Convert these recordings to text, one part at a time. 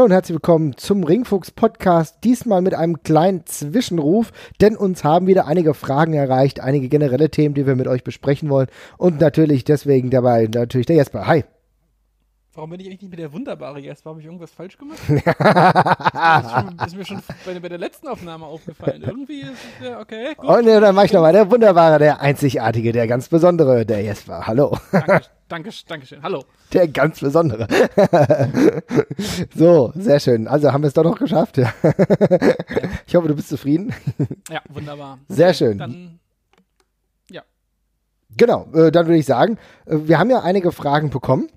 Hallo und herzlich willkommen zum Ringfuchs Podcast. Diesmal mit einem kleinen Zwischenruf, denn uns haben wieder einige Fragen erreicht, einige generelle Themen, die wir mit euch besprechen wollen. Und natürlich deswegen dabei natürlich der Jesper. Hi. Warum bin ich eigentlich nicht mit der wunderbare Jesper? Habe ich irgendwas falsch gemacht? das ist, schon, ist, mir schon bei, bei, der letzten Aufnahme aufgefallen. Irgendwie ist es ja okay. Gut. Und ja, dann mache ich nochmal der wunderbare, der einzigartige, der ganz besondere, der Jesper. Hallo. Danke, danke, danke schön. Hallo. Der ganz besondere. so, sehr schön. Also haben wir es doch noch geschafft. Ich hoffe, du bist zufrieden. Ja, wunderbar. Sehr schön. Dann, ja. Genau, äh, dann würde ich sagen, äh, wir haben ja einige Fragen bekommen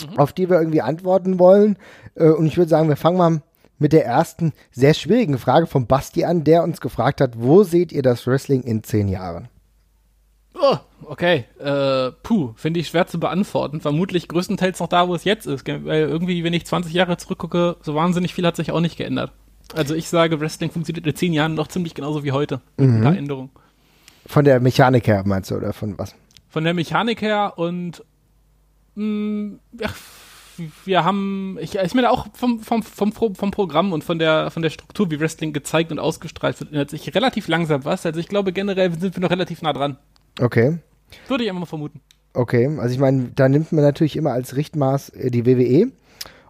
mhm. auf die wir irgendwie antworten wollen. Äh, und ich würde sagen, wir fangen mal mit der ersten sehr schwierigen Frage von Basti an, der uns gefragt hat, wo seht ihr das Wrestling in zehn Jahren? Oh, okay. Äh, puh, finde ich schwer zu beantworten. Vermutlich größtenteils noch da, wo es jetzt ist. Weil irgendwie, wenn ich 20 Jahre zurückgucke, so wahnsinnig viel hat sich auch nicht geändert. Also ich sage, Wrestling funktioniert in zehn Jahren noch ziemlich genauso wie heute. Mhm. Ein paar Änderungen. Von der Mechanik her meinst du, oder von was? Von der Mechanik her und mh, mm, ach, wir haben, ich, ich meine auch vom, vom, vom, vom Programm und von der, von der Struktur, wie Wrestling gezeigt und ausgestrahlt wird, ändert sich relativ langsam was. Also ich glaube generell sind wir noch relativ nah dran. Okay. Würde ich einfach mal vermuten. Okay, also ich meine, da nimmt man natürlich immer als Richtmaß äh, die WWE.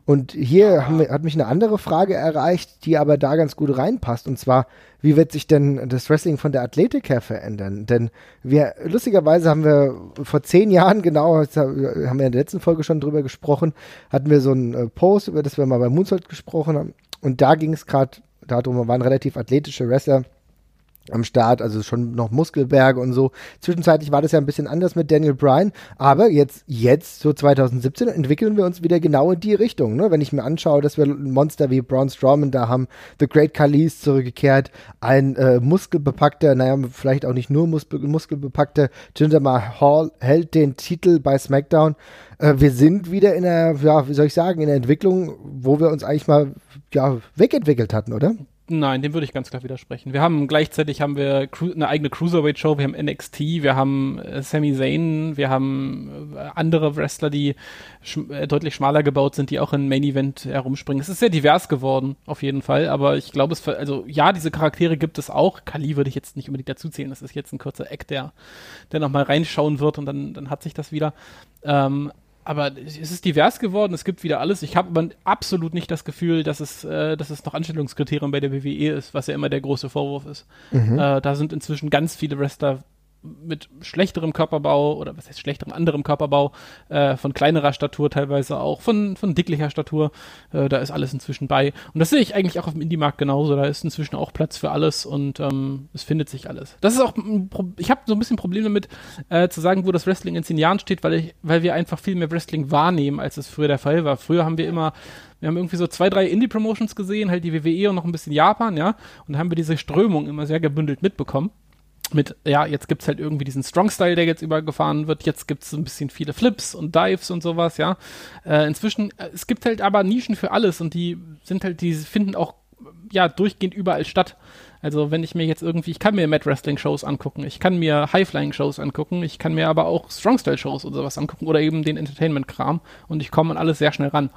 Und hier Ah. wir, hat mich eine andere Frage erreicht, die aber da ganz gut reinpasst. Und zwar, wie wird sich denn das Wrestling von der Athletik her verändern? Denn wir, lustigerweise haben wir vor zehn Jahren, genau, haben wir in der letzten Folge schon drüber gesprochen, hatten wir so einen äh, Post, über das wir mal bei Moonsault gesprochen haben. Und da ging es gerade darum, wir waren relativ athletische Wrestler am Start, also schon noch Muskelberge und so. Zwischenzeitlich war das ja ein bisschen anders mit Daniel Bryan, aber jetzt, jetzt, so 2017, entwickeln wir uns wieder genau in die Richtung. Ne? Wenn ich mir anschaue, dass wir Monster wie Braun Strowman da haben, The Great Khali ist zurückgekehrt, ein äh, muskelbepackter, naja, vielleicht auch nicht nur muskel muskelbepackter Jinder Mahal hält den Titel bei SmackDown. Äh, wir sind wieder in der, ja, wie soll ich sagen, in der Entwicklung, wo wir uns eigentlich mal, ja, wegentwickelt hatten, oder? Nein, dem würde ich ganz klar widersprechen. Wir haben gleichzeitig haben wir eine eigene Cruiserweight Show, wir haben NXT, wir haben äh, Sami Zayn, wir haben äh, andere Wrestler, die schm äh, deutlich schmaler gebaut sind, die auch im Main Event herumspringen. Es ist sehr divers geworden, auf jeden Fall, aber ich glaube, es also ja, diese Charaktere gibt es auch. Kali würde ich jetzt nicht unbedingt dazu zählen, das ist jetzt ein kurzer Eck, der der noch mal reinschauen wird und dann dann hat sich das wieder. Ähm, aber es ist divers geworden, es gibt wieder alles. Ich habe aber absolut nicht das Gefühl, dass es, äh, dass es noch Anstellungskriterium bei der WWE ist, was ja immer der große Vorwurf ist. Äh, da sind inzwischen ganz viele Wrestler mit schlechterem Körperbau oder was heißt schlechterem anderem Körperbau, äh, von kleinerer Statur teilweise auch, von, von dicklicher Statur. Äh, da ist alles inzwischen bei. Und das sehe ich eigentlich auch auf dem Indie-Markt genauso. Da ist inzwischen auch Platz für alles und ähm, es findet sich alles. Das ist auch, ich habe so ein bisschen Probleme damit, äh, zu sagen, wo das Wrestling in zehn Jahren steht, weil, ich, weil wir einfach viel mehr Wrestling wahrnehmen, als es früher der Fall war. Früher haben wir immer wir haben irgendwie so zwei, drei Indie-Promotions gesehen, halt die WWE und noch ein bisschen Japan, ja. Und da haben wir diese Strömung immer sehr gebündelt mitbekommen mit, ja, jetzt gibt's halt irgendwie diesen Strong-Style, der jetzt übergefahren wird. Jetzt gibt's ein bisschen viele Flips und Dives und sowas, ja. Äh, inzwischen, äh, es gibt halt aber Nischen für alles und die sind halt, die finden auch, ja, durchgehend überall statt. Also wenn ich mir jetzt irgendwie, ich kann mir Mad Wrestling Shows angucken, ich kann mir High-Flying Shows angucken, ich kann mir aber auch Strong-Style Shows oder sowas angucken oder eben den Entertainment-Kram und ich komme an alles sehr schnell ran.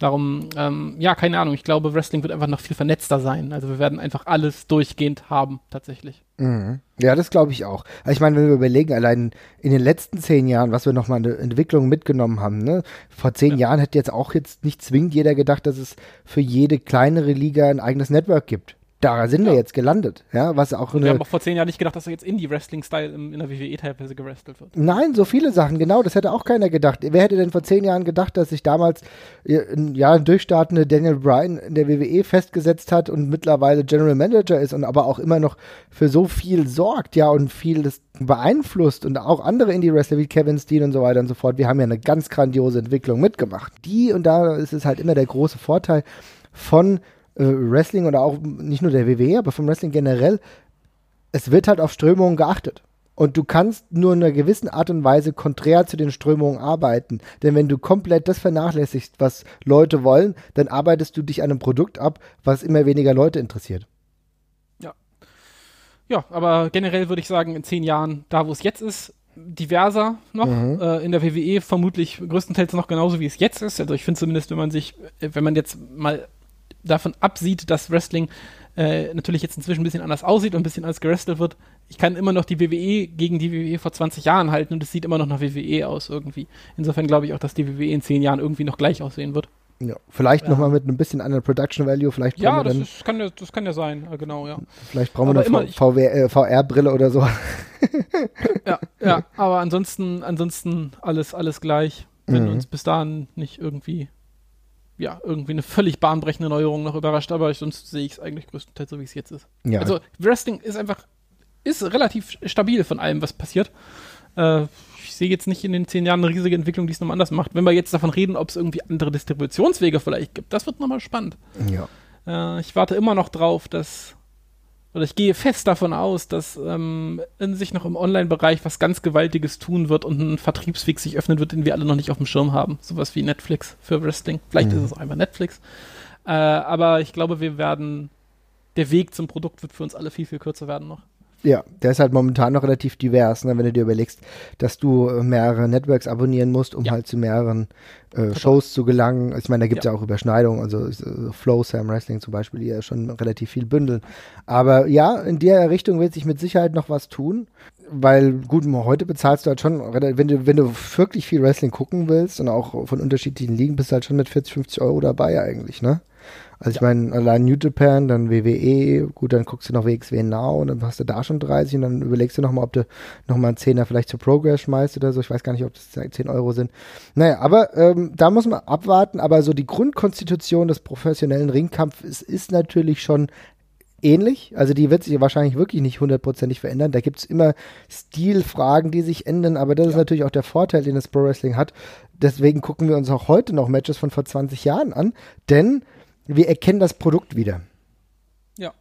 Darum, ähm, ja, keine Ahnung, ich glaube, Wrestling wird einfach noch viel vernetzter sein. Also wir werden einfach alles durchgehend haben, tatsächlich. Mhm. Ja, das glaube ich auch. Also ich meine, wenn wir überlegen, allein in den letzten zehn Jahren, was wir nochmal eine Entwicklung mitgenommen haben, ne? Vor zehn Jahren hätte jetzt auch jetzt nicht zwingend jeder gedacht, dass es für jede kleinere Liga ein eigenes Network gibt. Da sind wir Ja. jetzt gelandet, ja, was auch wir haben auch vor zehn Jahren nicht gedacht, dass er jetzt Indie-Wrestling-Style in, in der WWE teilweise gewrestelt wird. Nein, so viele Sachen, genau, das hätte auch keiner gedacht. Wer hätte denn vor zehn Jahren gedacht, dass sich damals äh, ein, ja, durchstartende Daniel Bryan in der WWE festgesetzt hat und mittlerweile General Manager ist und aber auch immer noch für so viel sorgt, ja, und vieles beeinflusst und auch andere Indie-Wrestler wie Kevin Steen und so weiter und so fort. Wir haben ja eine ganz grandiose Entwicklung mitgemacht. Die, und da ist es halt immer der große Vorteil von äh, Wrestling oder auch nicht nur der WWE, aber vom Wrestling generell, es wird halt auf Strömungen geachtet. Und du kannst nur in einer gewissen Art und Weise konträr zu den Strömungen arbeiten. Denn wenn du komplett das vernachlässigst, was Leute wollen, dann arbeitest du dich an einem Produkt ab, was immer weniger Leute interessiert. Ja, aber generell würde ich sagen, in zehn Jahren, da wo es jetzt ist, diverser noch. Mhm. Äh, in der WWE vermutlich größtenteils noch genauso, wie es jetzt ist. Also ich finde zumindest, wenn man sich, äh, wenn man jetzt mal davon absieht, dass Wrestling äh, natürlich jetzt inzwischen ein bisschen anders aussieht und ein bisschen anders gerestelt wird, ich kann immer noch die WWE gegen die WWE vor 20 Jahren halten und es sieht immer noch nach WWE aus irgendwie. Insofern glaube ich auch, dass die WWE in 10 Jahren irgendwie noch gleich aussehen wird. Ja, vielleicht Ja. nochmal mit einem bisschen anderen Production Value, vielleicht brauchen Ja, wir das, dann, ist, kann, ja, das kann ja sein, äh, genau, ja. vielleicht brauchen wir aber eine immer- V- VR, äh, VR-Brille oder so. Ja, ja, aber ansonsten, ansonsten alles, alles gleich. Wenn Mhm. uns bis dahin nicht irgendwie, ja, irgendwie eine völlig bahnbrechende Neuerung noch überrascht, aber sonst sehe ich es eigentlich größtenteils so, wie es jetzt ist. Ja, Also Wrestling ist einfach, ist relativ stabil von allem, was passiert. Äh, ich sehe jetzt nicht in den zehn Jahren eine riesige Entwicklung, die es nochmal anders macht. Wenn wir jetzt davon reden, ob es irgendwie andere Distributionswege vielleicht gibt, das wird nochmal spannend. ja. Äh, ich warte immer noch drauf, dass, oder ich gehe fest davon aus, dass ähm, in sich noch im Online-Bereich was ganz Gewaltiges tun wird und ein Vertriebsweg sich öffnen wird, den wir alle noch nicht auf dem Schirm haben. Sowas wie Netflix für Wrestling. Vielleicht Mhm. ist es auch einfach Netflix. Äh, aber ich glaube, wir werden, der Weg zum Produkt wird für uns alle viel, viel kürzer werden noch. Ja, der ist halt momentan noch relativ divers, ne, wenn du dir überlegst, dass du äh, mehrere Networks abonnieren musst, um Ja. halt zu mehreren äh, Shows zu gelangen. Ich meine, da gibt es Ja. ja. auch Überschneidungen, also äh, Flow, Sam Wrestling zum Beispiel, die ja schon relativ viel bündeln. Aber ja, in der Richtung wird sich mit Sicherheit noch was tun, weil gut, heute bezahlst du halt schon, wenn du, wenn du wirklich viel Wrestling gucken willst und auch von unterschiedlichen Ligen, bist du halt schon mit 40, 50 Euro dabei eigentlich, ne? Also ich meine, allein New Japan, dann WWE, gut, dann guckst du noch WXW Now und dann hast du da schon 30 und dann überlegst du nochmal, ob du nochmal einen Zehner vielleicht zu Progress schmeißt oder so. Ich weiß gar nicht, ob das 10 Euro sind. Naja, aber ähm, da muss man abwarten. Aber so die Grundkonstitution des professionellen Ringkampfes ist natürlich schon ähnlich. Also die wird sich wahrscheinlich wirklich nicht hundertprozentig verändern. Da gibt es immer Stilfragen, die sich ändern, aber das ist natürlich auch der Vorteil, den das Pro Wrestling hat. Deswegen gucken wir uns auch heute noch Matches von vor 20 Jahren an, denn wir erkennen das Produkt wieder. Ja.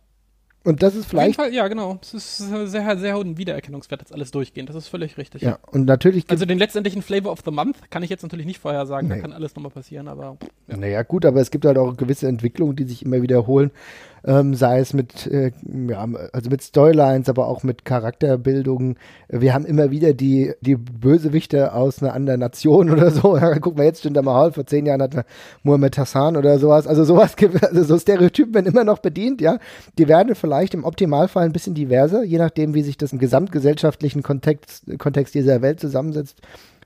Und das ist vielleicht, Fall, ja, genau. Es ist sehr, sehr hohen Wiedererkennungswert jetzt alles durchgehend. Das ist völlig richtig. ja, und natürlich Also den letztendlichen Flavor of the Month kann ich jetzt natürlich nicht vorher sagen. Nee. Da kann alles nochmal passieren, aber ja. Naja, gut, aber es gibt halt auch gewisse Entwicklungen, die sich immer wiederholen. Ähm, sei es mit, äh, ja, also mit Storylines, aber auch mit Charakterbildungen. Wir haben immer wieder die, die Bösewichte aus einer anderen Nation oder so. Guck mal, jetzt Jinder Mahal, vor zehn Jahren hatte Muhammad Hassan oder sowas. Also sowas also so Stereotypen werden immer noch bedient, ja. Die werden vielleicht im Optimalfall ein bisschen diverser, je nachdem, wie sich das im gesamtgesellschaftlichen Kontext, Kontext dieser Welt zusammensetzt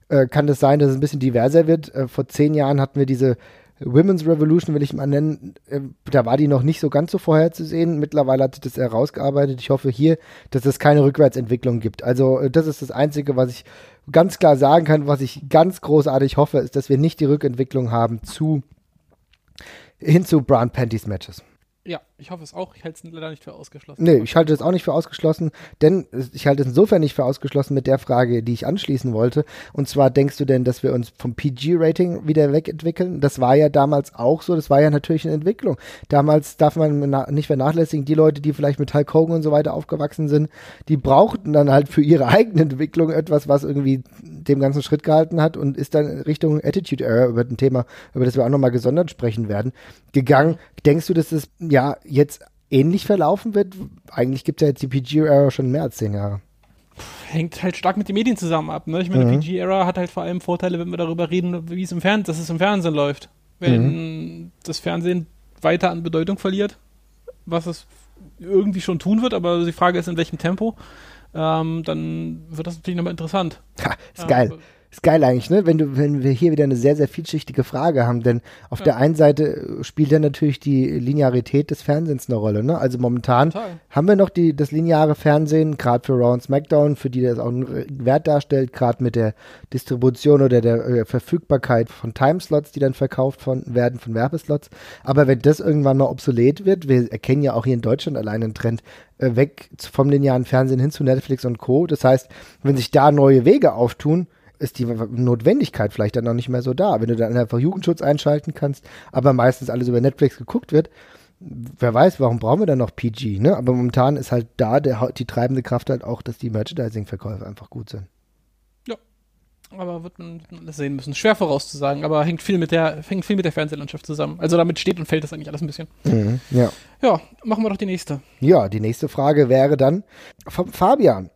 äh, kann es sein, dass es ein bisschen diverser wird. Äh, vor zehn Jahren hatten wir diese Women's Revolution, will ich mal nennen. Äh, da war die noch nicht so ganz so vorherzusehen. Mittlerweile hat sich das herausgearbeitet. Ich hoffe hier, dass es keine Rückwärtsentwicklung gibt. Also äh, das ist das Einzige, was ich ganz klar sagen kann, was ich ganz großartig hoffe, ist, dass wir nicht die Rückentwicklung haben zu hin zu Brown Panties Matches. ja, ich hoffe es auch. Ich halte es leider nicht für ausgeschlossen. Nee, ich halte das auch nicht für ausgeschlossen, denn ich halte es insofern nicht für ausgeschlossen mit der Frage, die ich anschließen wollte. Und zwar denkst du denn, dass wir uns vom PG-Rating wieder wegentwickeln? Das war ja damals auch so, das war ja natürlich eine Entwicklung. Damals darf man nicht vernachlässigen, die Leute, die vielleicht mit Hulk Hogan und so weiter aufgewachsen sind, die brauchten dann halt für ihre eigene Entwicklung etwas, was irgendwie dem ganzen Schritt gehalten hat und ist dann Richtung Attitude Error über ein Thema, über das wir auch nochmal gesondert sprechen werden, gegangen. Denkst du, dass das ja jetzt ähnlich verlaufen wird? Eigentlich gibt es ja jetzt die PG-Error schon mehr als zehn Jahre. Hängt halt stark mit den Medien zusammen ab. Ne? Ich meine, Mhm. PG-Era hat halt vor allem Vorteile, wenn wir darüber reden, wie es im Fernsehen, dass es im Fernsehen läuft. Wenn Mhm. das Fernsehen weiter an Bedeutung verliert, was es irgendwie schon tun wird, aber die Frage ist, in welchem Tempo, ähm, dann wird das natürlich nochmal interessant. Ha, ist Ja, geil. Ist geil eigentlich, ne? Wenn du, wenn wir hier wieder eine sehr, sehr vielschichtige Frage haben, denn auf Ja. der einen Seite äh, spielt ja natürlich die Linearität des Fernsehens eine Rolle, ne? Also momentan Total. haben wir noch die, das lineare Fernsehen, gerade für Raw und SmackDown, für die das auch einen Wert darstellt, gerade mit der Distribution oder der äh, Verfügbarkeit von Timeslots, die dann verkauft von, werden von Werbeslots. Aber wenn das irgendwann mal obsolet wird, wir erkennen ja auch hier in Deutschland allein einen Trend, äh, weg vom linearen Fernsehen hin zu Netflix und Co. Das heißt, wenn sich da neue Wege auftun, ist die Notwendigkeit vielleicht dann noch nicht mehr so da. Wenn du dann einfach Jugendschutz einschalten kannst, aber meistens alles über Netflix geguckt wird, wer weiß, warum brauchen wir dann noch PG, ne? Aber momentan ist halt da der, die treibende Kraft halt auch, dass die Merchandising-Verkäufe einfach gut sind. Aber wird man, wird man alles sehen müssen. Schwer vorauszusagen, aber hängt viel mit der, hängt viel mit der Fernsehlandschaft zusammen. Also damit steht und fällt das eigentlich alles ein bisschen. Ja. Ja, machen wir doch die nächste. Ja, die nächste Frage wäre dann vom Fabian.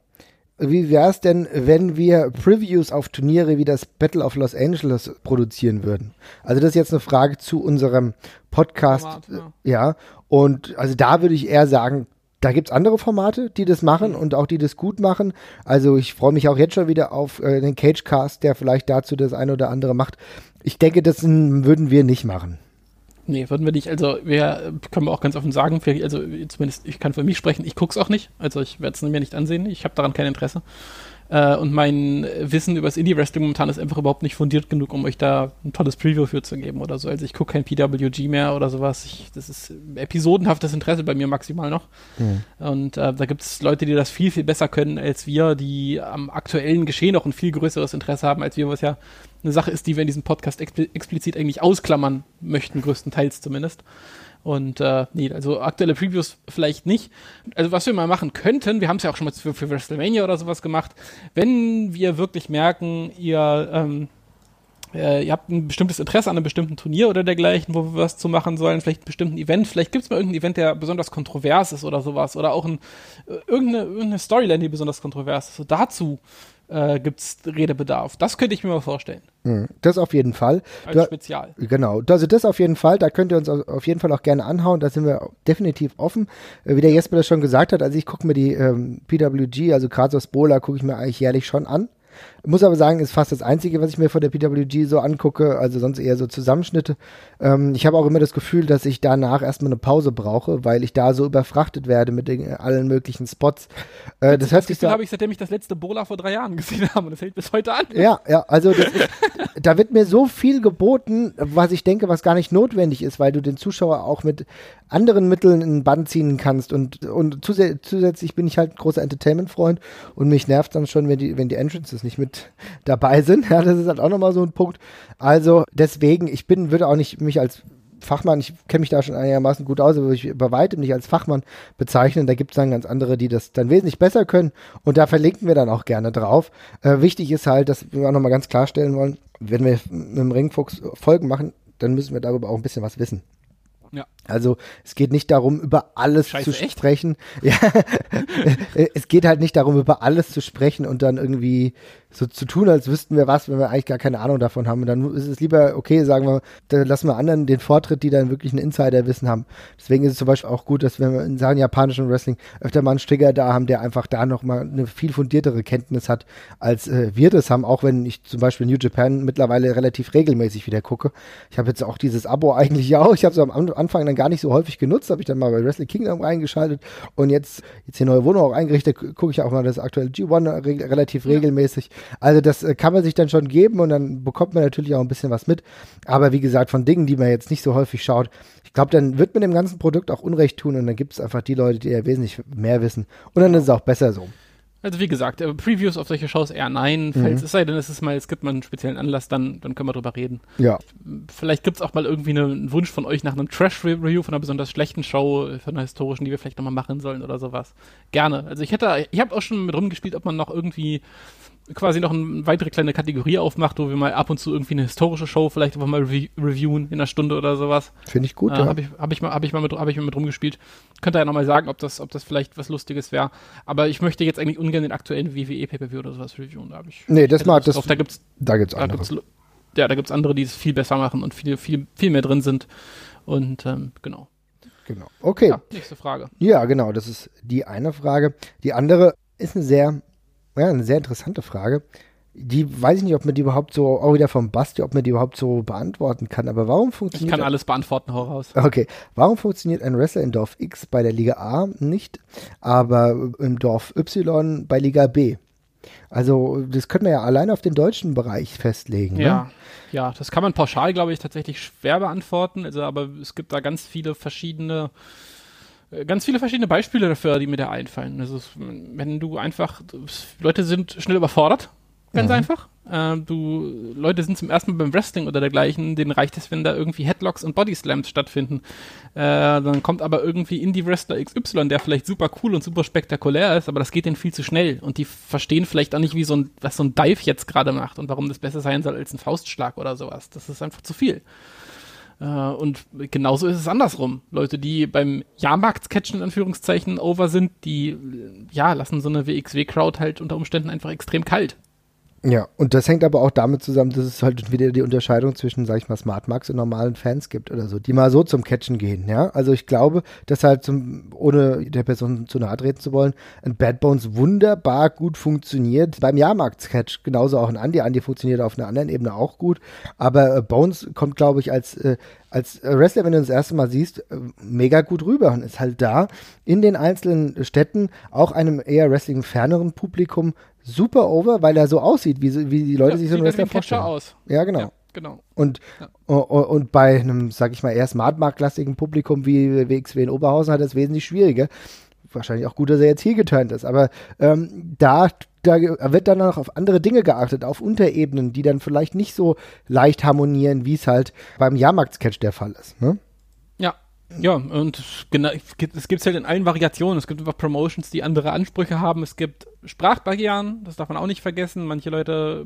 Wie wäre es denn, wenn wir Previews auf Turniere wie das Battle of Los Angeles produzieren würden? Also das ist jetzt eine Frage zu unserem Podcast. Format, ja. ja. Und also da würde ich eher sagen, da gibt's andere Formate, die das machen und auch die das gut machen. Also ich freue mich auch jetzt schon wieder auf äh, den Cagecast, der vielleicht dazu das eine oder andere macht. Ich denke, das würden wir nicht machen. Nee, würden wir nicht. Also wir können wir auch ganz offen sagen, also zumindest ich kann für mich sprechen, ich gucke es auch nicht. Also ich werde es mir nicht ansehen. Ich habe daran kein Interesse. Äh, und mein Wissen über das Indie-Wrestling momentan ist einfach überhaupt nicht fundiert genug, um euch da ein tolles Preview für zu geben oder so. Also ich gucke kein PWG mehr oder sowas. Ich, das ist episodenhaftes Interesse bei mir maximal noch. Mhm. Und äh, da gibt es Leute, die das viel, viel besser können als wir, die am aktuellen Geschehen auch ein viel größeres Interesse haben als wir, was ja eine Sache ist, die wir in diesem Podcast explizit eigentlich ausklammern möchten, größtenteils zumindest. Und äh, nee, also aktuelle Previews vielleicht nicht. Also was wir mal machen könnten, wir haben es ja auch schon mal für, für WrestleMania oder sowas gemacht, wenn wir wirklich merken, ihr, ähm, äh, ihr habt ein bestimmtes Interesse an einem bestimmten Turnier oder dergleichen, wo wir was zu machen sollen, vielleicht einen bestimmten Event, vielleicht gibt es mal irgendein Event, der besonders kontrovers ist oder sowas, oder auch ein, äh, irgendeine, irgendeine Storyline, die besonders kontrovers ist. So dazu äh, gibt es Redebedarf. Das könnte ich mir mal vorstellen. Mhm. Das auf jeden Fall. Als da, Spezial. Genau. Also das auf jeden Fall. Da könnt ihr uns auf jeden Fall auch gerne anhauen. Da sind wir definitiv offen. Äh, wie der Jesper das schon gesagt hat, also ich gucke mir die ähm, PWG, also Kratos Bola, gucke ich mir eigentlich jährlich schon an. Muss aber sagen, ist fast das Einzige, was ich mir von der PWG so angucke, also sonst eher so Zusammenschnitte. Ähm, ich habe auch immer das Gefühl, dass ich danach erstmal eine Pause brauche, weil ich da so überfrachtet werde mit den, allen möglichen Spots. Äh, das, das hört sich so habe ich, seitdem ich das letzte Bola vor drei Jahren gesehen habe und das hält bis heute an. Ja, ja, also ist, da wird mir so viel geboten, was ich denke, was gar nicht notwendig ist, weil du den Zuschauer auch mit anderen Mitteln in den Bann ziehen kannst und, und zusätzlich bin ich halt ein großer Entertainment-Freund und mich nervt dann schon, wenn die, wenn die Entrances nicht mit dabei sind. Ja, das ist halt auch nochmal so ein Punkt. Also deswegen, ich bin, würde auch nicht mich als Fachmann, ich kenne mich da schon einigermaßen gut aus, aber ich bei weitem nicht als Fachmann bezeichnen. Da gibt es dann ganz andere, die das dann wesentlich besser können und da verlinken wir dann auch gerne drauf. Äh, wichtig ist halt, dass wir auch nochmal ganz klarstellen wollen, wenn wir mit dem Ringfuchs Folgen machen, dann müssen wir darüber auch ein bisschen was wissen. Ja. Also es geht nicht darum, über alles Scheiße, zu sprechen. Ja, es geht halt nicht darum, über alles zu sprechen und dann irgendwie so zu tun, als wüssten wir was, wenn wir eigentlich gar keine Ahnung davon haben. Und dann ist es lieber, okay, sagen wir, dann lassen wir anderen den Vortritt, die dann wirklich ein Insiderwissen haben. Deswegen ist es zum Beispiel auch gut, dass wir in Sachen japanischen Wrestling öfter mal einen Strigger da haben, der einfach da nochmal eine viel fundiertere Kenntnis hat, als äh, wir das haben, auch wenn ich zum Beispiel New Japan mittlerweile relativ regelmäßig wieder gucke. Ich habe jetzt auch dieses Abo eigentlich ja auch, ich habe es am Anfang dann gar nicht so häufig genutzt, habe ich dann mal bei Wrestling Kingdom reingeschaltet und jetzt, jetzt die neue Wohnung auch eingerichtet, gucke ich auch mal das aktuelle G1 re relativ ja. regelmäßig. Also das äh, kann man sich dann schon geben und dann bekommt man natürlich auch ein bisschen was mit. Aber wie gesagt, von Dingen, die man jetzt nicht so häufig schaut, ich glaube, dann wird man dem ganzen Produkt auch Unrecht tun und dann gibt es einfach die Leute, die ja wesentlich mehr wissen. Und dann ist es auch besser so. Also wie gesagt, äh, Previews auf solche Shows eher nein. Falls mhm. es sei denn, es ist mal, es gibt mal einen speziellen Anlass, dann, dann können wir drüber reden. Ja. Vielleicht gibt es auch mal irgendwie eine, einen Wunsch von euch nach einem Trash-Review von einer besonders schlechten Show, von einer historischen, die wir vielleicht nochmal machen sollen oder sowas. Gerne. Also ich hätte, ich habe auch schon mit rumgespielt, ob man noch irgendwie quasi noch eine weitere kleine Kategorie aufmacht, wo wir mal ab und zu irgendwie eine historische Show vielleicht einfach mal re reviewen in einer Stunde oder sowas. Finde ich gut, äh, ja. Habe ich, hab ich, mal, hab ich, mal mit, hab ich mal mit rumgespielt. Könnt ihr ja nochmal sagen, ob das, ob das vielleicht was Lustiges wäre. Aber ich möchte jetzt eigentlich ungern den aktuellen WWE Pay-Per-View oder sowas reviewen. Da ich, nee, das mal, das, drauf. da gibt's, da gibt's andere. Da gibt's, ja, da gibt's andere, die es viel besser machen und viel, viel, viel mehr drin sind. Und, ähm, genau. Genau. Okay. Ja, nächste Frage. Ja, genau. Das ist die eine Frage. Die andere ist eine sehr, ja, eine sehr interessante Frage die weiß ich nicht, ob man die überhaupt so, auch wieder vom Basti, ob man die überhaupt so beantworten kann. Aber warum funktioniert. Ich kann alles beantworten, hau raus. Okay. Warum funktioniert ein Wrestler in Dorf X bei der Liga A nicht, aber im Dorf Y bei Liga B? Also, das könnte man ja allein auf den deutschen Bereich festlegen. Ne? Ja, ja, das kann man pauschal, glaube ich, tatsächlich schwer beantworten. Also, aber es gibt da ganz viele verschiedene ganz viele verschiedene Beispiele dafür, die mir da einfallen. Also, wenn du einfach, Leute sind schnell überfordert Ganz mhm. einfach. Äh, du, Leute sind zum ersten Mal beim Wrestling oder dergleichen, denen reicht es, wenn da irgendwie Headlocks und Bodyslams stattfinden. Äh, dann kommt aber irgendwie Indie-Wrestler XY, der vielleicht super cool und super spektakulär ist, aber das geht denen viel zu schnell und die verstehen vielleicht auch nicht, wie so ein, was so ein Dive jetzt gerade macht und warum das besser sein soll als ein Faustschlag oder sowas. Das ist einfach zu viel. Äh, und genauso ist es andersrum. Leute, die beim Jahrmarkt-Catchen in Anführungszeichen over sind, die ja lassen so eine WXW-Crowd halt unter Umständen einfach extrem kalt. Ja, und das hängt aber auch damit zusammen, dass es halt wieder die Unterscheidung zwischen, sag ich mal, Smart Marks und normalen Fans gibt oder so, die mal so zum Catchen gehen, ja. Also ich glaube, dass halt zum, ohne der Person zu nahe treten zu wollen, ein Bad Bones wunderbar gut funktioniert. Beim Jahrmarkt-Catch genauso auch ein Andy. Andy funktioniert auf einer anderen Ebene auch gut. Aber äh, Bones kommt, glaube ich, als, äh, als Wrestler, wenn du das erste Mal siehst, äh, mega gut rüber und ist halt da in den einzelnen Städten auch einem eher Wrestling-ferneren Publikum super over, weil er so aussieht, wie, wie die Leute ja, sich so einen Wrestler vorstellen. Aus. Ja, genau. Ja, genau. Und, ja. und bei einem, sag ich mal, eher Smartmark-lastigen Publikum wie WXW in Oberhausen hat es wesentlich schwieriger. Wahrscheinlich auch gut, dass er jetzt hier geturnt ist. Aber ähm, da, da wird dann noch auf andere Dinge geachtet, auf Unterebenen, die dann vielleicht nicht so leicht harmonieren, wie es halt beim Jahrmarkt-Sketch der Fall ist. Ne? Ja, und genau, es gibt es halt in allen Variationen. Es gibt einfach Promotions, die andere Ansprüche haben. Es gibt Sprachbarrieren, das darf man auch nicht vergessen. Manche Leute,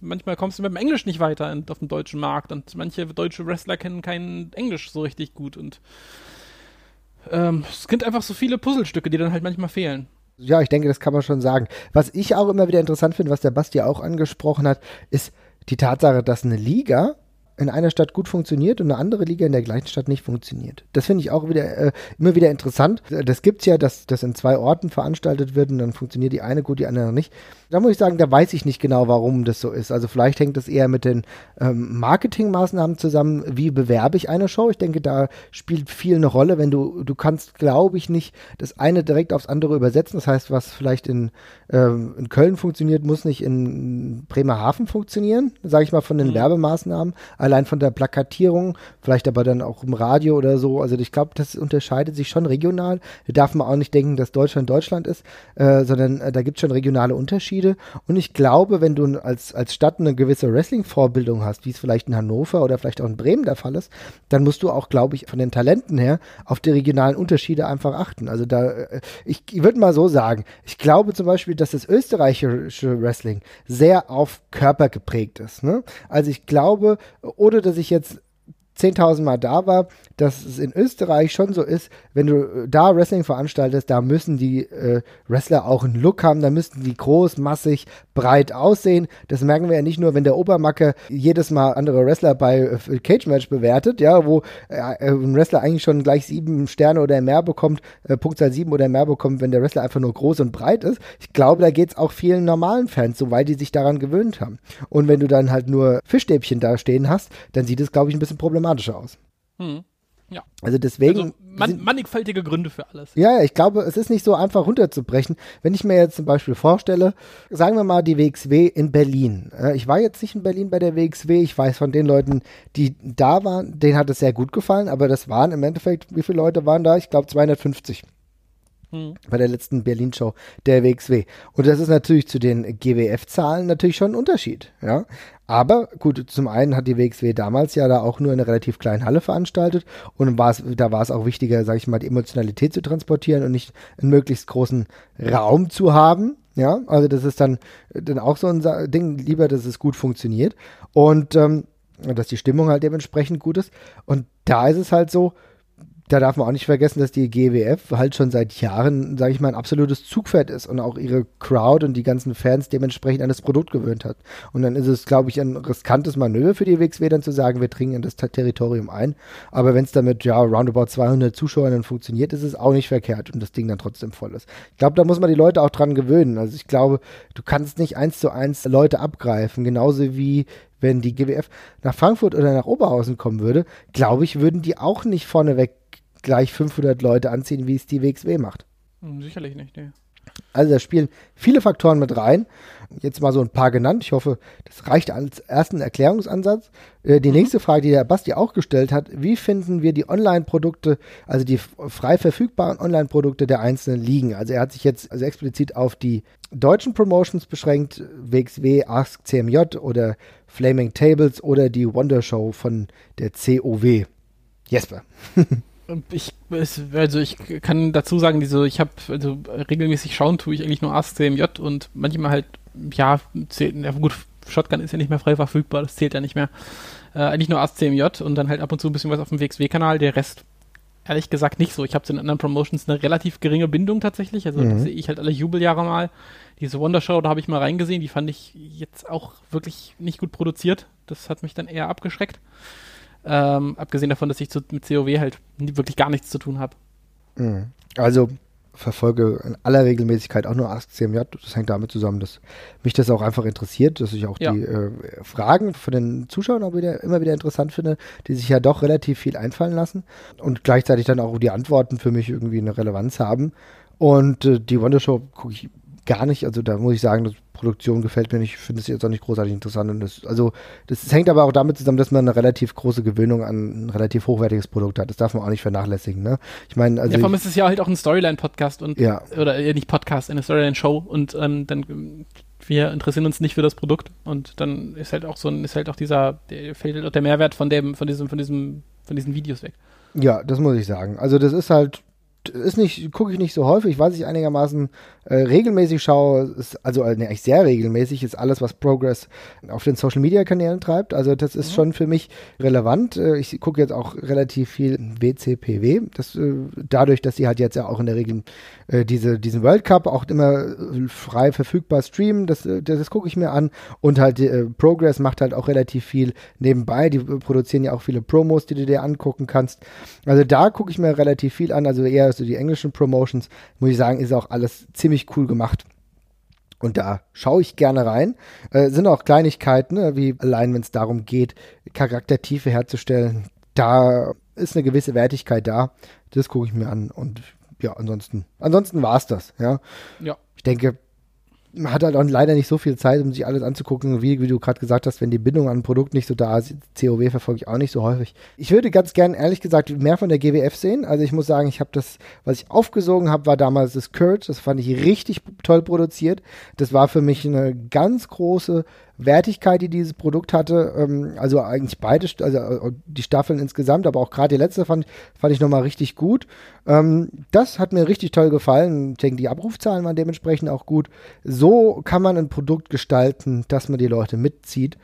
manchmal kommst du mit dem Englisch nicht weiter auf dem deutschen Markt und manche deutsche Wrestler kennen kein Englisch so richtig gut und ähm, es gibt einfach so viele Puzzlestücke, die dann halt manchmal fehlen. Ja, ich denke, das kann man schon sagen. Was ich auch immer wieder interessant finde, was der Basti auch angesprochen hat, ist die Tatsache, dass eine Liga in einer Stadt gut funktioniert und eine andere Liga in der gleichen Stadt nicht funktioniert. Das finde ich auch wieder äh, immer wieder interessant. Das gibt es ja, dass das in zwei Orten veranstaltet wird und dann funktioniert die eine gut, die andere nicht. Da muss ich sagen, da weiß ich nicht genau, warum das so ist. Also vielleicht hängt das eher mit den ähm, Marketingmaßnahmen zusammen, wie bewerbe ich eine Show. Ich denke, da spielt viel eine Rolle, wenn du, du kannst, glaube ich, nicht das eine direkt aufs andere übersetzen. Das heißt, was vielleicht in, ähm, in Köln funktioniert, muss nicht in Bremerhaven funktionieren, sage ich mal von den mhm. Werbemaßnahmen allein von der Plakatierung, vielleicht aber dann auch im Radio oder so. Also ich glaube, das unterscheidet sich schon regional. Da darf man auch nicht denken, dass Deutschland Deutschland ist, äh, sondern äh, da gibt es schon regionale Unterschiede. Und ich glaube, wenn du als, als Stadt eine gewisse Wrestling-Vorbildung hast, wie es vielleicht in Hannover oder vielleicht auch in Bremen der Fall ist, dann musst du auch, glaube ich, von den Talenten her auf die regionalen Unterschiede einfach achten. Also da, äh, ich, ich würde mal so sagen, ich glaube zum Beispiel, dass das österreichische Wrestling sehr auf Körper geprägt ist. Ne? Also ich glaube, ohne dass ich jetzt 10.000 Mal da war, dass es in Österreich schon so ist, wenn du äh, da Wrestling veranstaltest, da müssen die äh, Wrestler auch einen Look haben, da müssten die groß, massig, breit aussehen. Das merken wir ja nicht nur, wenn der Obermacke jedes Mal andere Wrestler bei äh, Cage Match bewertet, ja, wo äh, äh, ein Wrestler eigentlich schon gleich sieben Sterne oder mehr bekommt, äh, Punktzahl sieben oder mehr bekommt, wenn der Wrestler einfach nur groß und breit ist. Ich glaube, da geht es auch vielen normalen Fans so, weil die sich daran gewöhnt haben. Und wenn du dann halt nur Fischstäbchen da stehen hast, dann sieht es, glaube ich, ein bisschen problematischer aus. Hm. Ja. Also deswegen. Also man, mannigfaltige Gründe für alles. Ja, ich glaube, es ist nicht so einfach runterzubrechen. Wenn ich mir jetzt zum Beispiel vorstelle, sagen wir mal die WXW in Berlin. Ich war jetzt nicht in Berlin bei der WXW. Ich weiß von den Leuten, die da waren, denen hat es sehr gut gefallen, aber das waren im Endeffekt, wie viele Leute waren da? Ich glaube 250 hm. bei der letzten Berlin-Show der WXW. Und das ist natürlich zu den GWF-Zahlen natürlich schon ein Unterschied. Ja? Aber gut, zum einen hat die WXW damals ja da auch nur eine relativ kleine Halle veranstaltet und war's, da war es auch wichtiger, sage ich mal, die Emotionalität zu transportieren und nicht einen möglichst großen Raum zu haben. Ja, also das ist dann, dann auch so ein Ding, lieber, dass es gut funktioniert und ähm, dass die Stimmung halt dementsprechend gut ist. Und da ist es halt so, da darf man auch nicht vergessen, dass die GWF halt schon seit Jahren, sage ich mal, ein absolutes Zugpferd ist und auch ihre Crowd und die ganzen Fans dementsprechend an das Produkt gewöhnt hat. Und dann ist es, glaube ich, ein riskantes Manöver für die WXW dann zu sagen, wir dringen in das Territorium ein. Aber wenn es damit, ja, roundabout 200 Zuschauern dann funktioniert, ist es auch nicht verkehrt und das Ding dann trotzdem voll ist. Ich glaube, da muss man die Leute auch dran gewöhnen. Also ich glaube, du kannst nicht eins zu eins Leute abgreifen, genauso wie wenn die GWF nach Frankfurt oder nach Oberhausen kommen würde, glaube ich, würden die auch nicht vorneweg gleich 500 Leute anziehen, wie es die WXW macht. Hm, sicherlich nicht, nee. Also da spielen viele Faktoren mit rein. Jetzt mal so ein paar genannt. Ich hoffe, das reicht als ersten Erklärungsansatz. Äh, die mhm. nächste Frage, die der Basti auch gestellt hat, wie finden wir die Online-Produkte, also die frei verfügbaren Online-Produkte der einzelnen Ligen? Also er hat sich jetzt also explizit auf die deutschen Promotions beschränkt, WXW, Ask CMJ oder Flaming Tables oder die Wonder Show von der COW. Jesper. ich, also ich kann dazu sagen, diese, ich habe, also regelmäßig schauen tue ich eigentlich nur Ask CMJ und manchmal halt, ja, ja gut, Shotgun ist ja nicht mehr frei verfügbar, das zählt ja nicht mehr. Äh, eigentlich nur ASCMJ und dann halt ab und zu ein bisschen was auf dem WXW-Kanal. Der Rest ehrlich gesagt nicht so. Ich habe zu den anderen Promotions eine relativ geringe Bindung tatsächlich. Also mhm. das sehe ich halt alle Jubeljahre mal. Diese Wondershow, da habe ich mal reingesehen, die fand ich jetzt auch wirklich nicht gut produziert. Das hat mich dann eher abgeschreckt. Ähm, abgesehen davon, dass ich zu, mit COW halt wirklich gar nichts zu tun habe. Mhm. Also verfolge in aller Regelmäßigkeit auch nur AskCMJ. Das hängt damit zusammen, dass mich das auch einfach interessiert, dass ich auch ja. die äh, Fragen von den Zuschauern auch wieder, immer wieder interessant finde, die sich ja doch relativ viel einfallen lassen und gleichzeitig dann auch die Antworten für mich irgendwie eine Relevanz haben. Und äh, die Wondershow gucke ich gar nicht. Also da muss ich sagen, die Produktion gefällt mir nicht. Ich finde es jetzt auch nicht großartig interessant. Und das, also das, das hängt aber auch damit zusammen, dass man eine relativ große Gewöhnung an ein relativ hochwertiges Produkt hat. Das darf man auch nicht vernachlässigen. Ne? Ich meine, also ja, vor allem ist es ja halt auch ein Storyline-Podcast und ja. oder äh, nicht Podcast, eine Storyline-Show und ähm, dann wir interessieren uns nicht für das Produkt und dann ist halt auch so ein, ist halt auch dieser, der, fällt halt auch der Mehrwert von dem, von diesem, von diesem, von diesen Videos weg. Ja, das muss ich sagen. Also das ist halt ist nicht, gucke ich nicht so häufig, was ich einigermaßen äh, regelmäßig schaue, ist, also äh, ne, eigentlich sehr regelmäßig, ist alles, was Progress auf den Social Media Kanälen treibt. Also das ist mhm. schon für mich relevant. Äh, ich gucke jetzt auch relativ viel WCPW. Das, äh, dadurch, dass sie halt jetzt ja auch in der Regel äh, diese, diesen World Cup auch immer äh, frei verfügbar streamen, das, das, das gucke ich mir an. Und halt Progress macht halt auch relativ viel nebenbei. Die produzieren ja auch viele Promos, die du dir angucken kannst. Also da gucke ich mir relativ viel an, also eher so die englischen Promotions, muss ich sagen, ist auch alles ziemlich cool gemacht. Und da schaue ich gerne rein. Äh, sind auch Kleinigkeiten, ne, wie allein wenn es darum geht, Charaktertiefe herzustellen. Da ist eine gewisse Wertigkeit da. Das gucke ich mir an. Und ja, ansonsten, ansonsten war es das. Ja. ja. Ich denke, man hat halt auch leider nicht so viel Zeit, um sich alles anzugucken, wie, wie du gerade gesagt hast, wenn die Bindung an ein Produkt nicht so da ist. COW verfolge ich auch nicht so häufig. Ich würde ganz gern, ehrlich gesagt, mehr von der GWF sehen. Also ich muss sagen, ich habe das, was ich aufgesogen habe, war damals das Kurt. Das fand ich richtig toll produziert. Das war für mich eine ganz große Wertigkeit, die dieses Produkt hatte. Ähm, also eigentlich beide, also äh, die Staffeln insgesamt, aber auch gerade die letzte fand, fand ich nochmal richtig gut. Ähm, das hat mir richtig toll gefallen. Ich denke, die Abrufzahlen waren dementsprechend auch gut. So kann man ein Produkt gestalten, dass man die Leute mitzieht.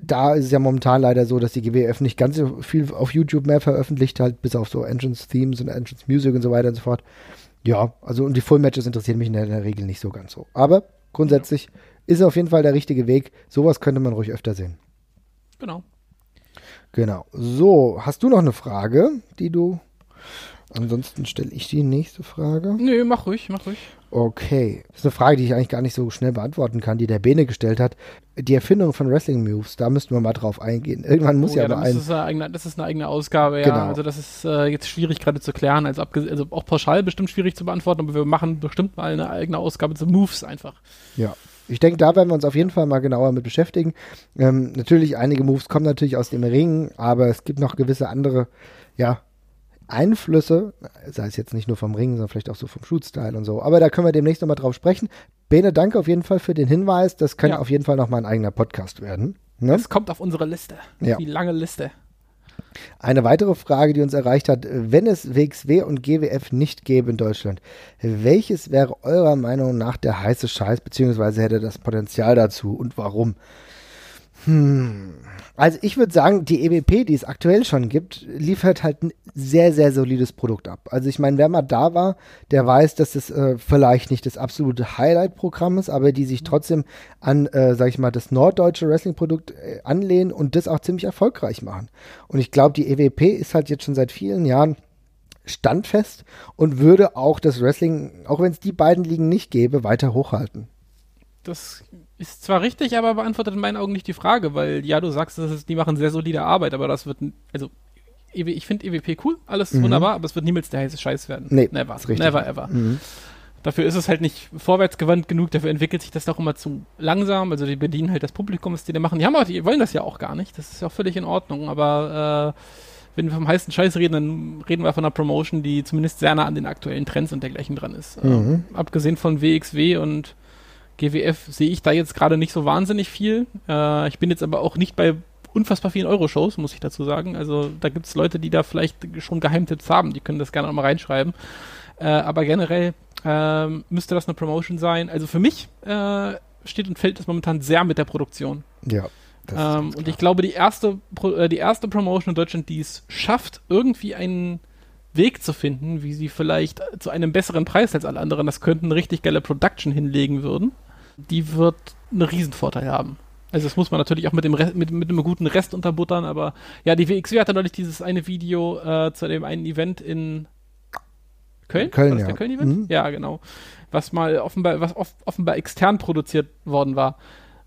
Da ist es ja momentan leider so, dass die GWF nicht ganz so viel auf YouTube mehr veröffentlicht, halt bis auf so Entrance Themes und Entrance Music und so weiter und so fort. Ja, also und die Full Matches interessieren mich in der, in der Regel nicht so ganz so. Aber grundsätzlich ja ist auf jeden Fall der richtige Weg. Sowas könnte man ruhig öfter sehen. Genau. Genau. So, hast du noch eine Frage, die du. Ansonsten stelle ich die nächste Frage. Nö, mach ruhig, mach ruhig. Okay. Das ist eine Frage, die ich eigentlich gar nicht so schnell beantworten kann, die der Bene gestellt hat. Die Erfindung von Wrestling Moves, da müssten wir mal drauf eingehen. Irgendwann muss oh, ja, aber ein. Ist eigene, das ist eine eigene Ausgabe, ja. Genau. Also das ist äh, jetzt schwierig gerade zu klären, also, also auch pauschal bestimmt schwierig zu beantworten, aber wir machen bestimmt mal eine eigene Ausgabe zu Moves einfach. Ja. Ich denke, da werden wir uns auf jeden Fall mal genauer mit beschäftigen. Ähm, natürlich, einige Moves kommen natürlich aus dem Ring, aber es gibt noch gewisse andere, ja, Einflüsse, sei es jetzt nicht nur vom Ring, sondern vielleicht auch so vom Shoot-Style und so. Aber da können wir demnächst nochmal drauf sprechen. Bene, danke auf jeden Fall für den Hinweis. Das kann ja. auf jeden Fall nochmal ein eigener Podcast werden. Ne? Das kommt auf unsere Liste. Ja. Die lange Liste. Eine weitere Frage, die uns erreicht hat, wenn es WXW und GWF nicht gäbe in Deutschland, welches wäre eurer Meinung nach der heiße Scheiß, beziehungsweise hätte das Potenzial dazu und warum? Hm. Also ich würde sagen, die EWP, die es aktuell schon gibt, liefert halt ein sehr, sehr solides Produkt ab. Also ich meine, wer mal da war, der weiß, dass es äh, vielleicht nicht das absolute Highlight-Programm ist, aber die sich trotzdem an, äh, sag ich mal, das norddeutsche Wrestling-Produkt äh, anlehnen und das auch ziemlich erfolgreich machen. Und ich glaube, die EWP ist halt jetzt schon seit vielen Jahren standfest und würde auch das Wrestling, auch wenn es die beiden Ligen nicht gäbe, weiter hochhalten. Das ist zwar richtig, aber beantwortet in meinen Augen nicht die Frage, weil ja, du sagst, ist, die machen sehr solide Arbeit, aber das wird, also ich finde EWP cool, alles mhm. wunderbar, aber es wird niemals der heiße Scheiß werden. Nee, never, never ever. Mhm. Dafür ist es halt nicht vorwärtsgewandt genug, dafür entwickelt sich das doch immer zu langsam. Also die bedienen halt das Publikum, was die da machen. Die haben auch, die wollen das ja auch gar nicht. Das ist ja auch völlig in Ordnung. Aber äh, wenn wir vom heißen Scheiß reden, dann reden wir von einer Promotion, die zumindest sehr nah an den aktuellen Trends und dergleichen dran ist. Mhm. Äh, abgesehen von WXW und GWF sehe ich da jetzt gerade nicht so wahnsinnig viel. Äh, ich bin jetzt aber auch nicht bei unfassbar vielen Euro-Shows, muss ich dazu sagen. Also da gibt es Leute, die da vielleicht schon Geheimtipps haben, die können das gerne auch mal reinschreiben. Äh, aber generell äh, müsste das eine Promotion sein. Also für mich äh, steht und fällt es momentan sehr mit der Produktion. Ja. Ähm, und ich glaube, die erste, äh, die erste Promotion in Deutschland, die es schafft, irgendwie einen Weg zu finden, wie sie vielleicht zu einem besseren Preis als alle anderen, das könnten richtig geile Production hinlegen würden, die wird einen Riesenvorteil haben. Also das muss man natürlich auch mit dem Rest, mit, mit einem guten Rest unterbuttern, aber ja, die WXW hatte neulich dieses eine Video äh, zu dem einen Event in Köln? Köln, ja. der Köln-Event? Mhm. Ja, genau. Was mal offenbar, was off offenbar extern produziert worden war.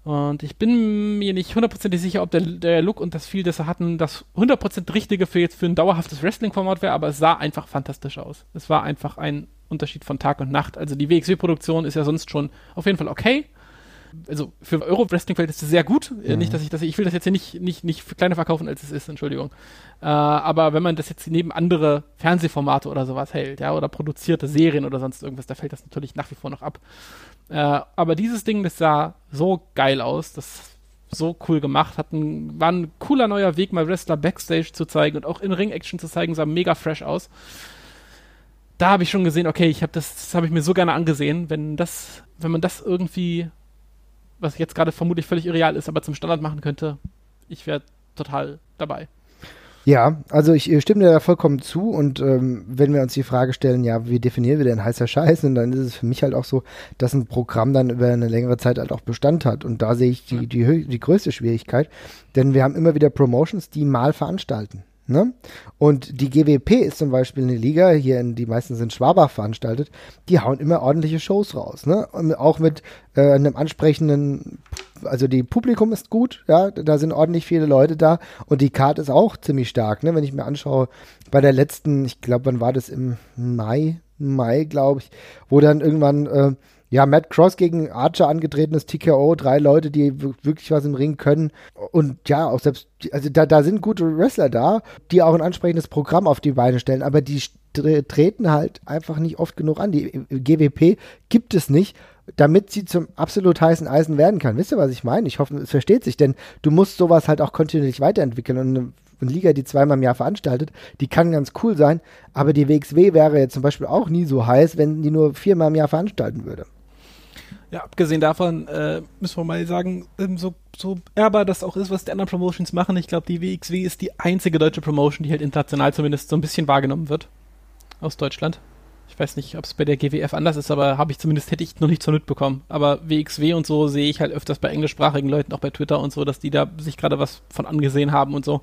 Und ich bin mir nicht hundertprozentig sicher, ob der, der Look und das Feel, das sie hatten, das 100% richtige für jetzt für ein dauerhaftes Wrestling-Format wäre, aber es sah einfach fantastisch aus. Es war einfach ein Unterschied von Tag und Nacht. Also die WXW-Produktion ist ja sonst schon auf jeden Fall okay. Also für Euro-Wrestling-Verhältnisse sehr gut. Äh, Nicht, dass ich das, ich will das jetzt hier nicht, nicht, nicht für kleiner verkaufen, als es ist, Entschuldigung. Äh, aber wenn man das jetzt neben andere Fernsehformate oder sowas hält, ja, oder produzierte Serien oder sonst irgendwas, da fällt das natürlich nach wie vor noch ab. Äh, aber dieses Ding, das sah so geil aus, das ist so cool gemacht, hat ein, war ein cooler neuer Weg, mal Wrestler Backstage zu zeigen und auch in Ring-Action zu zeigen, sah mega fresh aus. Da habe ich schon gesehen, okay, ich habe das, das habe ich mir so gerne angesehen, wenn das, wenn man das irgendwie, was jetzt gerade vermutlich völlig irreal ist, aber zum Standard machen könnte, ich wäre total dabei. Ja, also ich stimme dir da vollkommen zu und ähm, wenn wir uns die Frage stellen, ja, wie definieren wir denn heißer Scheiß, und dann ist es für mich halt auch so, dass ein Programm dann über eine längere Zeit halt auch Bestand hat und da sehe ich die, die, die größte Schwierigkeit, denn wir haben immer wieder Promotions, die mal veranstalten. Ne? Und die GWP ist zum Beispiel eine Liga, hier in, die meisten sind Schwabach veranstaltet, die hauen immer ordentliche Shows raus. Ne? Und auch mit äh, einem ansprechenden, also die Publikum ist gut, ja, da sind ordentlich viele Leute da und die Card ist auch ziemlich stark. Ne? Wenn ich mir anschaue, bei der letzten, ich glaube, wann war das im Mai, Mai, glaube ich, wo dann irgendwann äh, ja, Matt Cross gegen Archer angetreten ist, TKO, drei Leute, die wirklich was im Ring können. Und ja, auch selbst, also da, da sind gute Wrestler da, die auch ein ansprechendes Programm auf die Beine stellen, aber die treten halt einfach nicht oft genug an. Die äh, GWP gibt es nicht, damit sie zum absolut heißen Eisen werden kann. Wisst ihr, was ich meine? Ich hoffe, es versteht sich, denn du musst sowas halt auch kontinuierlich weiterentwickeln und eine Liga, die zweimal im Jahr veranstaltet, die kann ganz cool sein, aber die WXW wäre jetzt zum Beispiel auch nie so heiß, wenn die nur viermal im Jahr veranstalten würde. Ja, abgesehen davon äh, müssen wir mal sagen, ähm, so, so ehrbar das auch ist, was die anderen Promotions machen. Ich glaube, die WXW ist die einzige deutsche Promotion, die halt international zumindest so ein bisschen wahrgenommen wird. Aus Deutschland. Ich weiß nicht, ob es bei der GWF anders ist, aber habe ich zumindest, hätte ich noch nicht so mitbekommen. Aber WXW und so sehe ich halt öfters bei englischsprachigen Leuten, auch bei Twitter und so, dass die da sich gerade was von angesehen haben und so.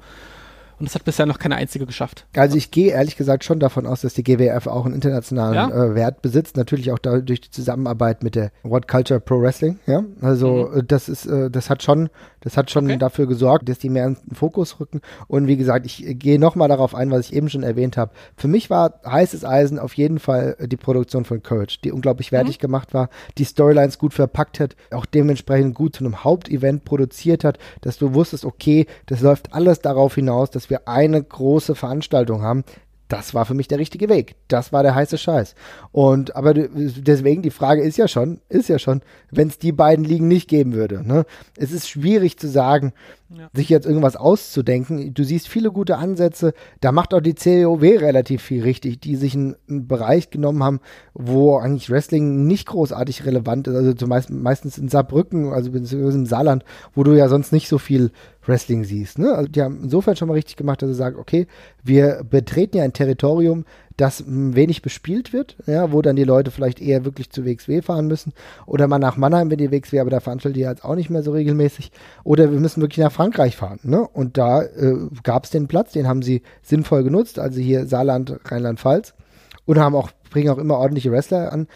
Und das hat bisher noch keine einzige geschafft. Also ich gehe ehrlich gesagt schon davon aus, dass die GWF auch einen internationalen Ja? äh, Wert besitzt, natürlich auch durch die Zusammenarbeit mit der What Culture Pro Wrestling, ja. Also äh, das ist, äh, das hat schon, das hat schon Mhm. Okay. dafür gesorgt, dass die mehr in den Fokus rücken. Und wie gesagt, ich äh, gehe nochmal darauf ein, was ich eben schon erwähnt habe. Für mich war heißes Eisen auf jeden Fall äh, die Produktion von Courage, die unglaublich wertig gemacht war, die Storylines gut verpackt hat, auch dementsprechend gut zu einem Hauptevent produziert hat, dass du wusstest, okay, das läuft alles darauf hinaus, dass wir eine große Veranstaltung haben. Das war für mich der richtige Weg. Das war der heiße Scheiß. Und aber deswegen die Frage ist ja schon, ist ja schon, wenn es die beiden Ligen nicht geben würde. Ne? Es ist schwierig zu sagen, Ja. sich jetzt irgendwas auszudenken. Du siehst viele gute Ansätze. Da macht auch die COW relativ viel richtig, die sich einen, einen Bereich genommen haben, wo eigentlich Wrestling nicht großartig relevant ist. Also zumeist, meistens in Saarbrücken, also beziehungsweise im Saarland, wo du ja sonst nicht so viel Wrestling siehst. Ne? Also die haben insofern schon mal richtig gemacht, dass sie sagen, okay, wir betreten ja ein Territorium, das wenig bespielt wird, ja, wo dann die Leute vielleicht eher wirklich zu WXW fahren müssen oder mal nach Mannheim, wenn die WXW, aber da veranstaltet die jetzt auch nicht mehr so regelmäßig oder wir müssen wirklich nach Frankreich fahren, ne? Und da äh, gab es den Platz, den haben sie sinnvoll genutzt, also hier Saarland, Rheinland-Pfalz und haben auch bringen auch immer ordentliche Wrestler an.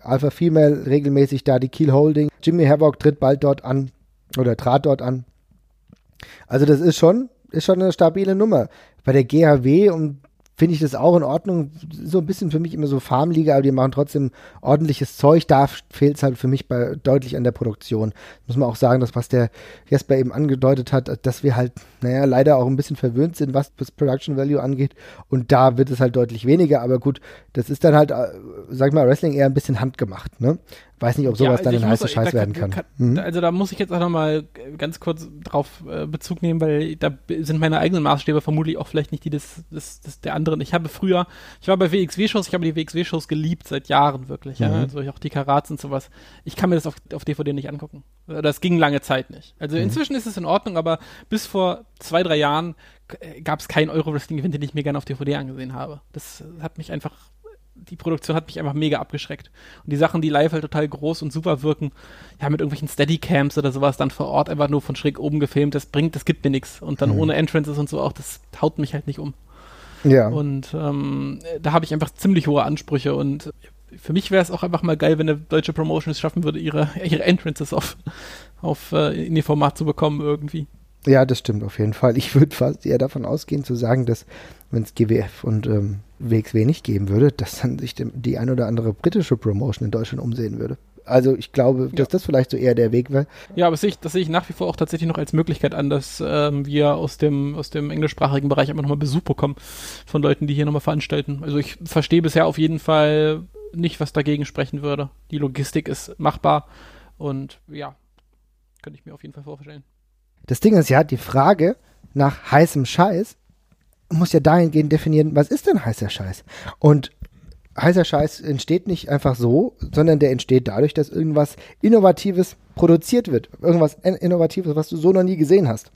Alpha Female regelmäßig da die Keel Holding. Jimmy Havoc tritt bald dort an oder trat dort an. Also das ist schon, ist schon eine stabile Nummer. Bei der GHW und finde ich das auch in Ordnung. So ein bisschen für mich immer so Farmliga, aber die machen trotzdem ordentliches Zeug. Da fehlt es halt für mich bei, deutlich an der Produktion. Muss man auch sagen, dass was der Jesper eben angedeutet hat, dass wir halt, naja, leider auch ein bisschen verwöhnt sind, was das Production Value angeht. Und da wird es halt deutlich weniger. Aber gut, das ist dann halt, äh, sag ich mal, Wrestling eher ein bisschen handgemacht. Ne? Weiß nicht, ob sowas ja, also dann ein heißer Scheiß werden kann. kann mhm. Also da muss ich jetzt auch nochmal ganz kurz drauf äh, Bezug nehmen, weil da sind meine eigenen Maßstäbe vermutlich auch vielleicht nicht die des, des, des der anderen. Ich habe früher, ich war bei WXW-Shows, ich habe die WXW-Shows geliebt seit Jahren wirklich, mhm. ja, also auch die Karats und sowas. Ich kann mir das auf, auf DVD nicht angucken. Das ging lange Zeit nicht. Also mhm. inzwischen ist es in Ordnung, aber bis vor zwei, drei Jahren gab es keinen Euro-Wrestling-Event, den ich mir gerne auf DVD angesehen habe. Das hat mich einfach die Produktion hat mich einfach mega abgeschreckt. Und die Sachen, die live halt total groß und super wirken, ja, mit irgendwelchen Steadycams oder sowas dann vor Ort einfach nur von schräg oben gefilmt, das bringt, das gibt mir nichts. Und dann mhm. ohne Entrances und so auch, das haut mich halt nicht um. Ja. Und ähm, da habe ich einfach ziemlich hohe Ansprüche und für mich wäre es auch einfach mal geil, wenn eine deutsche Promotion es schaffen würde, ihre, ihre Entrances auf, auf äh, in ihr Format zu bekommen irgendwie. Ja, das stimmt auf jeden Fall. Ich würde fast eher davon ausgehen zu sagen, dass wenn es GWF und ähm, WXW nicht geben würde, dass dann sich die ein oder andere britische Promotion in Deutschland umsehen würde. Also ich glaube, dass ja. das vielleicht so eher der Weg wäre. Ja, aber das sehe, ich, das sehe ich nach wie vor auch tatsächlich noch als Möglichkeit an, dass ähm, wir aus dem, aus dem englischsprachigen Bereich einfach nochmal Besuch bekommen von Leuten, die hier nochmal veranstalten. Also ich verstehe bisher auf jeden Fall nicht, was dagegen sprechen würde. Die Logistik ist machbar und ja, könnte ich mir auf jeden Fall vorstellen. Das Ding ist ja, die Frage nach heißem Scheiß muss ja dahingehend definieren, was ist denn heißer Scheiß? Und heißer Scheiß entsteht nicht einfach so, sondern der entsteht dadurch, dass irgendwas Innovatives produziert wird. Irgendwas Innovatives, was du so noch nie gesehen hast.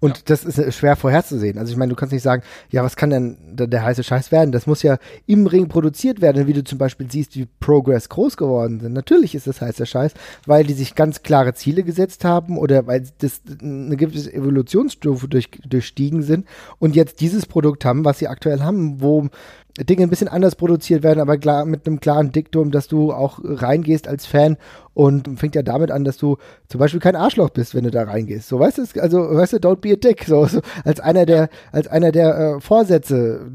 Und ja. das ist äh, schwer vorherzusehen. Also ich meine, du kannst nicht sagen, ja, was kann denn der, der, heiße Scheiß werden? Das muss ja im Ring produziert werden, wie du zum Beispiel siehst, wie Progress groß geworden sind. Natürlich ist das heißer Scheiß, weil die sich ganz klare Ziele gesetzt haben oder weil das eine gewisse Evolutionsstufe durch, durchstiegen sind und jetzt dieses Produkt haben, was sie aktuell haben, wo Dinge ein bisschen anders produziert werden, aber klar, mit einem klaren Diktum, dass du auch reingehst als Fan und fängt ja damit an, dass du zum Beispiel kein Arschloch bist, wenn du da reingehst. So, weißt du, also, weißt du, don't be a dick, so, so als einer der, als einer der äh, Vorsätze,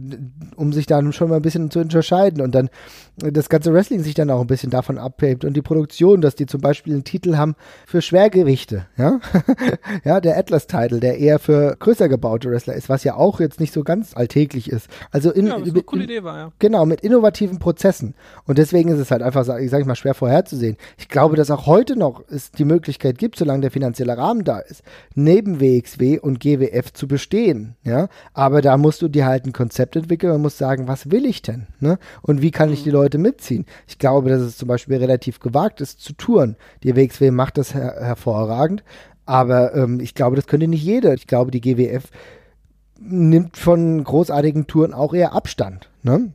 um sich dann schon mal ein bisschen zu unterscheiden und dann das ganze Wrestling sich dann auch ein bisschen davon abhebt und die Produktion, dass die zum Beispiel einen Titel haben für Schwergewichte, ja, ja, der Atlas-Title, der eher für größer gebaute Wrestler ist, was ja auch jetzt nicht so ganz alltäglich ist. Also in, ja, in, in, coole Idee war, ja. Genau, mit innovativen Prozessen und deswegen ist es halt einfach, sag ich mal, schwer vorherzusehen. Ich glaube, glaube, dass auch heute noch es die Möglichkeit gibt, solange der finanzielle Rahmen da ist, neben WXW und GWF zu bestehen. Ja, aber da musst du dir halt ein Konzept entwickeln und musst sagen, was will ich denn? Ne? Und wie kann ich die mhm. Leute mitziehen? Ich glaube, dass es zum Beispiel relativ gewagt ist zu touren. Die WXW macht das her hervorragend, aber ähm, ich glaube, das könnte nicht jeder. Ich glaube, die GWF nimmt von großartigen Touren auch eher Abstand. Ne?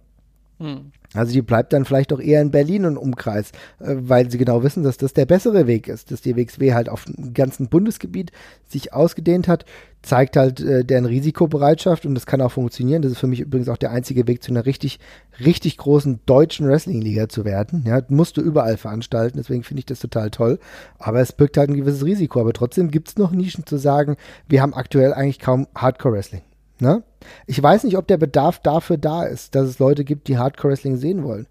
Hm. Also die bleibt dann vielleicht auch eher in Berlin und Umkreis, äh, weil sie genau wissen, dass das der bessere Weg ist, dass die WXW halt auf dem ganzen Bundesgebiet sich ausgedehnt hat, zeigt halt äh, deren Risikobereitschaft und das kann auch funktionieren. Das ist für mich übrigens auch der einzige Weg zu einer richtig, richtig großen deutschen Wrestling-Liga zu werden. Ja, musst du überall veranstalten, deswegen finde ich das total toll. Aber es birgt halt ein gewisses Risiko. Aber trotzdem gibt es noch Nischen zu sagen, wir haben aktuell eigentlich kaum Hardcore-Wrestling. Ne? Ich weiß nicht, ob der Bedarf dafür da ist, dass es Leute gibt, die Hardcore Wrestling sehen wollen.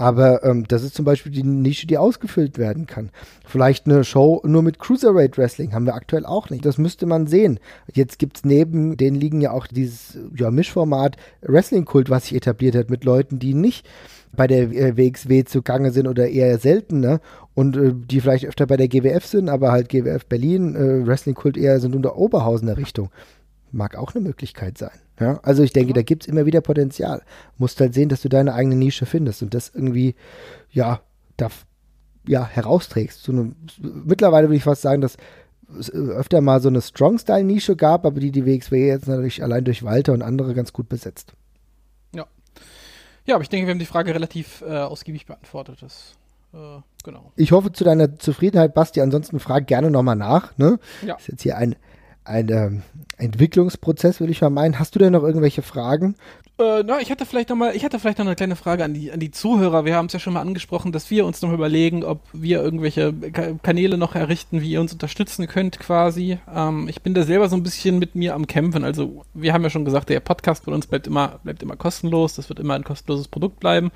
Aber ähm, das ist zum Beispiel die Nische, die ausgefüllt werden kann. Vielleicht eine Show nur mit Cruiserweight Wrestling haben wir aktuell auch nicht. Das müsste man sehen. Jetzt gibt es neben denen liegen ja auch dieses ja, Mischformat Wrestling-Kult, was sich etabliert hat mit Leuten, die nicht bei der äh, WXW zugange sind oder eher selten? Und äh, die vielleicht öfter bei der GWF sind, aber halt GWF Berlin, äh, Wrestling-Kult eher sind unter Oberhausener Richtung mag auch eine Möglichkeit sein. Ja? Also ich denke, da gibt es immer wieder Potenzial. Musst halt sehen, dass du deine eigene Nische findest und das irgendwie, ja, da, ja, herausträgst. So eine, mittlerweile würde ich fast sagen, dass es öfter mal so eine Strong-Style-Nische gab, aber die die WXW jetzt natürlich allein durch Walter und andere ganz gut besetzt. Ja. Ja, aber ich denke, wir haben die Frage relativ äh, ausgiebig beantwortet. Das, äh, genau. Ich hoffe zu deiner Zufriedenheit, Basti. Ansonsten frag gerne nochmal nach. Ne? Ja. Das ist jetzt hier ein ein ähm, Entwicklungsprozess, will ich mal meinen. Hast du denn noch irgendwelche Fragen? Äh, na, ich hatte vielleicht noch mal, ich hatte vielleicht noch eine kleine Frage an die, an die Zuhörer. Wir haben es ja schon mal angesprochen, dass wir uns noch überlegen, ob wir irgendwelche Kanäle noch errichten, wie ihr uns unterstützen könnt, quasi. Ähm, ich bin da selber so ein bisschen mit mir am Kämpfen. Also, wir haben ja schon gesagt, der Podcast von uns bleibt immer, bleibt immer kostenlos. Das wird immer ein kostenloses Produkt bleiben.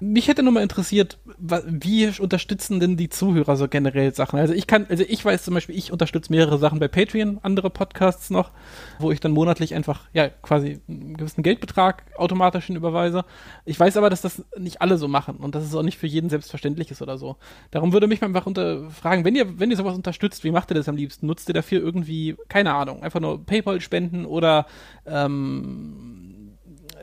Mich hätte nur mal interessiert, wie unterstützen denn die Zuhörer so generell Sachen? Also, ich kann, also ich weiß zum Beispiel, ich unterstütze mehrere Sachen bei Patreon, andere Podcasts noch, wo ich dann monatlich einfach, ja, quasi einen gewissen Geldbetrag automatischen Überweise. Ich weiß aber, dass das nicht alle so machen und dass es auch nicht für jeden selbstverständlich ist oder so. Darum würde mich mal einfach fragen, wenn ihr, wenn ihr sowas unterstützt, wie macht ihr das am liebsten? Nutzt ihr dafür irgendwie, keine Ahnung, einfach nur PayPal spenden oder ähm,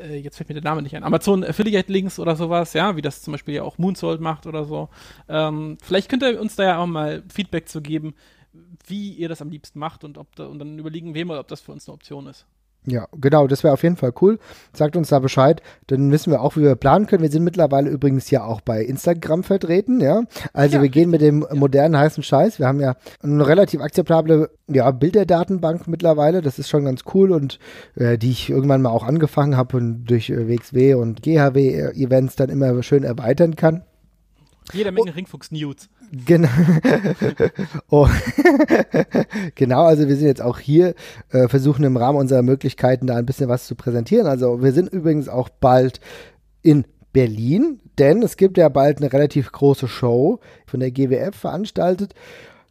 äh, jetzt fällt mir der Name nicht ein, Amazon Affiliate Links oder sowas, ja, wie das zum Beispiel ja auch Moonsault macht oder so. Ähm, vielleicht könnt ihr uns da ja auch mal Feedback zu geben, wie ihr das am liebsten macht und ob da, und dann überlegen wir mal, ob das für uns eine Option ist. Ja, genau, das wäre auf jeden Fall cool. Sagt uns da Bescheid, dann wissen wir auch, wie wir planen können. Wir sind mittlerweile übrigens ja auch bei Instagram vertreten, ja. Also ja, wir gehen mit dem ja. modernen heißen Scheiß. Wir haben ja eine relativ akzeptable ja, Bilderdatenbank mittlerweile. Das ist schon ganz cool und äh, die ich irgendwann mal auch angefangen habe und durch äh, WXW und GHW-Events dann immer schön erweitern kann. Jede Menge oh. Genau. oh. genau, also wir sind jetzt auch hier, äh, versuchen im Rahmen unserer Möglichkeiten da ein bisschen was zu präsentieren. Also wir sind übrigens auch bald in Berlin, denn es gibt ja bald eine relativ große Show von der GWF veranstaltet.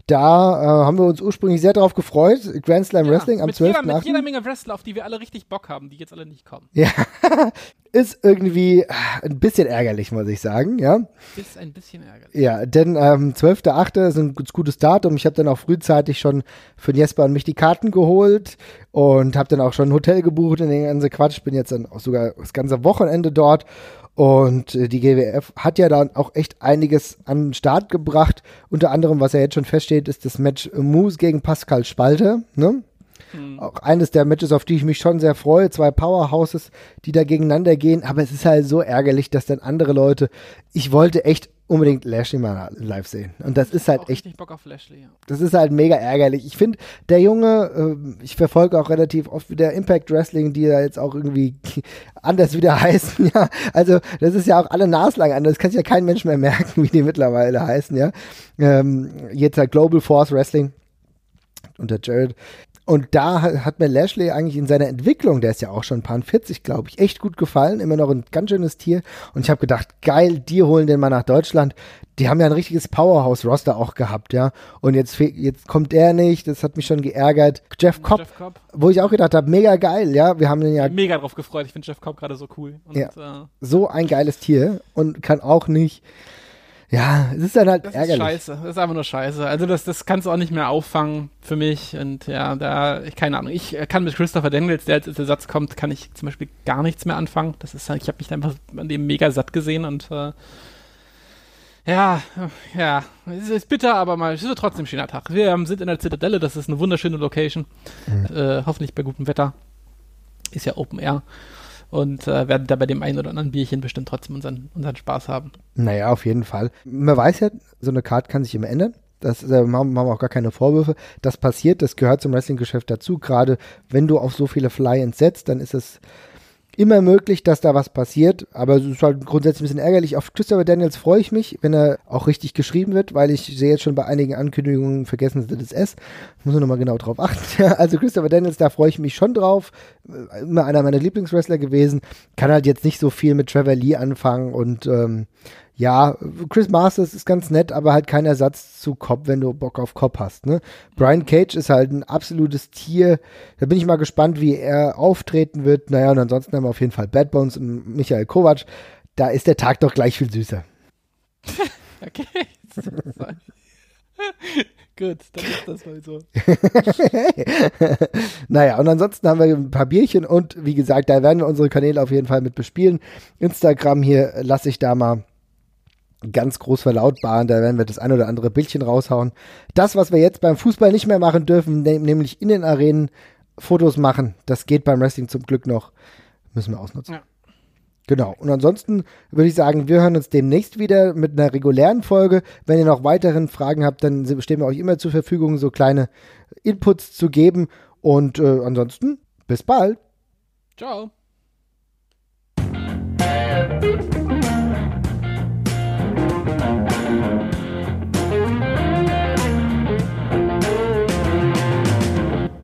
Da äh, haben wir uns ursprünglich sehr darauf gefreut. Grand Slam ja, Wrestling am 12. Jeder, mit jeder Menge Wrestler, auf die wir alle richtig Bock haben, die jetzt alle nicht kommen. Ja, ist irgendwie ein bisschen ärgerlich, muss ich sagen, ja. Ist ein bisschen ärgerlich. Ja, denn ähm, 12.8. ist ein gutes Datum. Ich habe dann auch frühzeitig schon für Jesper und mich die Karten geholt und habe dann auch schon ein Hotel gebucht und den ganzen Quatsch. Bin jetzt dann auch sogar das ganze Wochenende dort und äh, die GWF hat ja dann auch echt einiges an den Start gebracht. Unter anderem, was ja jetzt schon feststeht, ist das Match Moose gegen Pascal Spalte. Ne? Mhm. Auch eines der Matches, auf die ich mich schon sehr freue. Zwei Powerhouses, die da gegeneinander gehen. Aber es ist halt so ärgerlich, dass dann andere Leute. Ich wollte echt unbedingt Lashley mal live sehen. Und das ist halt echt. Bock auf Lashley, ja. Das ist halt mega ärgerlich. Ich finde, der Junge, äh, ich verfolge auch relativ oft wieder Impact Wrestling, die da jetzt auch irgendwie anders wieder heißen, ja. Also, das ist ja auch alle naslang anders. Das kann sich ja kein Mensch mehr merken, wie die mittlerweile heißen, ja. Ähm, jetzt halt Global Force Wrestling unter Jared. Und da hat mir Lashley eigentlich in seiner Entwicklung, der ist ja auch schon ein paar 40, glaube ich, echt gut gefallen. Immer noch ein ganz schönes Tier. Und ich habe gedacht, geil, die holen den mal nach Deutschland. Die haben ja ein richtiges Powerhouse-Roster auch gehabt, ja. Und jetzt, jetzt kommt er nicht, das hat mich schon geärgert. Jeff Cobb, Jeff Cobb. wo ich auch gedacht habe, mega geil, ja. Wir haben den ja. Mega drauf gefreut. Ich finde Jeff Cobb gerade so cool. Und, ja. Äh, so ein geiles Tier und kann auch nicht ja, es ist dann halt das ärgerlich. Ist scheiße, das ist einfach nur scheiße. Also das, das kannst du auch nicht mehr auffangen für mich. Und ja, da, ich keine Ahnung. Ich kann mit Christopher Daniels, der als der Satz kommt, kann ich zum Beispiel gar nichts mehr anfangen. Das ist halt, ich habe mich einfach an dem mega satt gesehen und äh, ja, ja, es ist bitter, aber mal, es ist trotzdem ein schöner Tag. Wir sind in der Zitadelle, das ist eine wunderschöne Location. Mhm. Äh, hoffentlich bei gutem Wetter. Ist ja Open Air und äh, werden da bei dem einen oder anderen Bierchen bestimmt trotzdem unseren, unseren Spaß haben. Naja, auf jeden Fall. Man weiß ja, so eine Karte kann sich immer ändern. Das machen wir auch gar keine Vorwürfe. Das passiert, das gehört zum Wrestling-Geschäft dazu. Gerade wenn du auf so viele Fly-ins setzt, dann ist es immer möglich, dass da was passiert, aber es ist halt grundsätzlich ein bisschen ärgerlich. Auf Christopher Daniels freue ich mich, wenn er auch richtig geschrieben wird, weil ich sehe jetzt schon bei einigen Ankündigungen, vergessen Sie das S, muss nur nochmal genau drauf achten. also Christopher Daniels, da freue ich mich schon drauf. Immer einer meiner Lieblingswrestler gewesen. Kann halt jetzt nicht so viel mit Trevor Lee anfangen und ähm, ja, Chris Masters ist ganz nett, aber halt kein Ersatz zu Cobb, wenn du Bock auf Cobb hast. Ne? Brian Cage ist halt ein absolutes Tier. Da bin ich mal gespannt, wie er auftreten wird. Naja, und ansonsten haben wir auf jeden Fall Bad Bones und Michael Kovac. Da ist der Tag doch gleich viel süßer. okay. Gut, dann ist das mal so. naja, und ansonsten haben wir ein paar Bierchen und wie gesagt, da werden wir unsere Kanäle auf jeden Fall mit bespielen. Instagram hier lasse ich da mal ganz groß verlautbaren. Da werden wir das ein oder andere Bildchen raushauen. Das, was wir jetzt beim Fußball nicht mehr machen dürfen, nämlich in den Arenen Fotos machen, das geht beim Wrestling zum Glück noch. Müssen wir ausnutzen. Ja. Genau. Und ansonsten würde ich sagen, wir hören uns demnächst wieder mit einer regulären Folge. Wenn ihr noch weiteren Fragen habt, dann stehen wir euch immer zur Verfügung, so kleine Inputs zu geben. Und äh, ansonsten, bis bald. Ciao.